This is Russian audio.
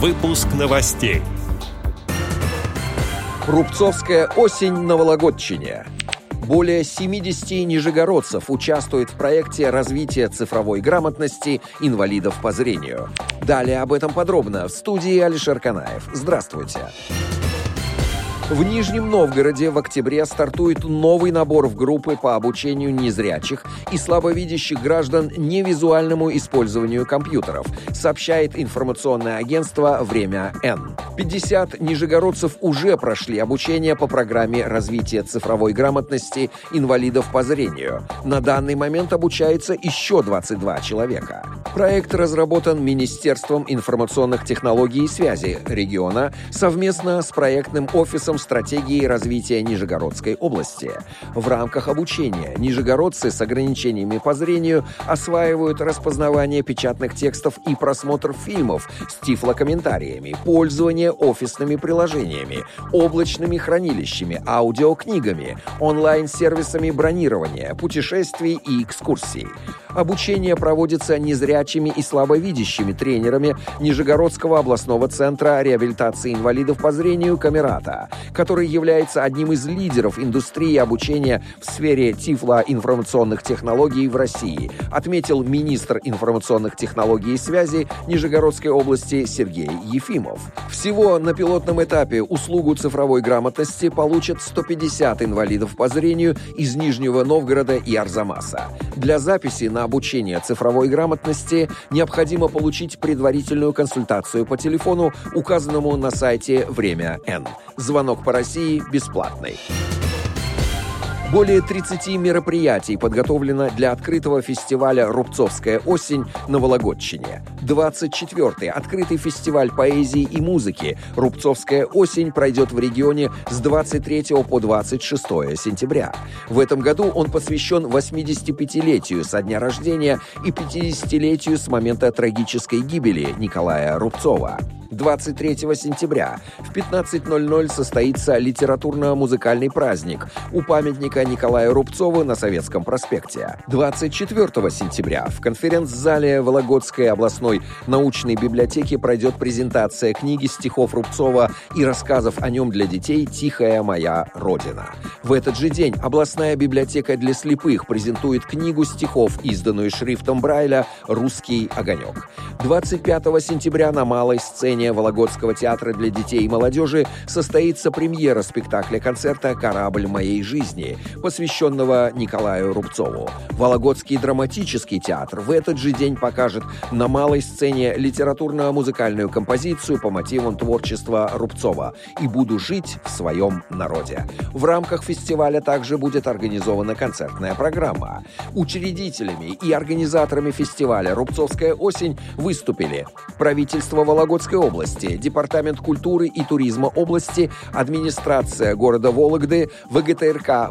Выпуск новостей. Рубцовская осень на Вологодчине. Более 70 нижегородцев участвуют в проекте развития цифровой грамотности инвалидов по зрению. Далее об этом подробно в студии Алишер Канаев. Здравствуйте. Здравствуйте. В Нижнем Новгороде в октябре стартует новый набор в группы по обучению незрячих и слабовидящих граждан невизуальному использованию компьютеров, сообщает информационное агентство «Время Н». 50 нижегородцев уже прошли обучение по программе развития цифровой грамотности инвалидов по зрению. На данный момент обучается еще 22 человека. Проект разработан Министерством информационных технологий и связи региона совместно с проектным офисом стратегии развития Нижегородской области. В рамках обучения нижегородцы с ограничениями по зрению осваивают распознавание печатных текстов и просмотр фильмов с тифлокомментариями, пользование офисными приложениями, облачными хранилищами, аудиокнигами, онлайн-сервисами бронирования, путешествий и экскурсий. Обучение проводится незрячими и слабовидящими тренерами Нижегородского областного центра реабилитации инвалидов по зрению «Камерата», который является одним из лидеров индустрии обучения в сфере тифлоинформационных технологий в России, отметил министр информационных технологий и связи Нижегородской области Сергей Ефимов. Всего на пилотном этапе услугу цифровой грамотности получат 150 инвалидов по зрению из Нижнего Новгорода и Арзамаса. Для записи на обучение цифровой грамотности необходимо получить предварительную консультацию по телефону, указанному на сайте «Время Н». Звонок по России бесплатный. Более 30 мероприятий подготовлено для открытого фестиваля «Рубцовская осень» на Вологодчине. 24-й открытый фестиваль поэзии и музыки «Рубцовская осень» пройдет в регионе с 23 по 26 сентября. В этом году он посвящен 85-летию со дня рождения и 50-летию с момента трагической гибели Николая Рубцова. 23 сентября в 15.00 состоится литературно-музыкальный праздник у памятника Николая Рубцова на Советском проспекте. 24 сентября в конференц-зале Вологодской областной научной библиотеки пройдет презентация книги стихов Рубцова и рассказов о нем для детей «Тихая моя Родина». В этот же день областная библиотека для слепых презентует книгу стихов, изданную шрифтом Брайля «Русский огонек». 25 сентября на малой сцене Вологодского театра для детей и молодежи состоится премьера спектакля-концерта «Корабль моей жизни», посвященного Николаю Рубцову. Вологодский драматический театр в этот же день покажет на малой сцене литературно-музыкальную композицию по мотивам творчества Рубцова «И буду жить в своем народе». В рамках фестиваля также будет организована концертная программа. Учредителями и организаторами фестиваля «Рубцовская осень» выступили правительство Вологодской области, Департамент культуры и туризма области, администрация города Вологды, ВГТРК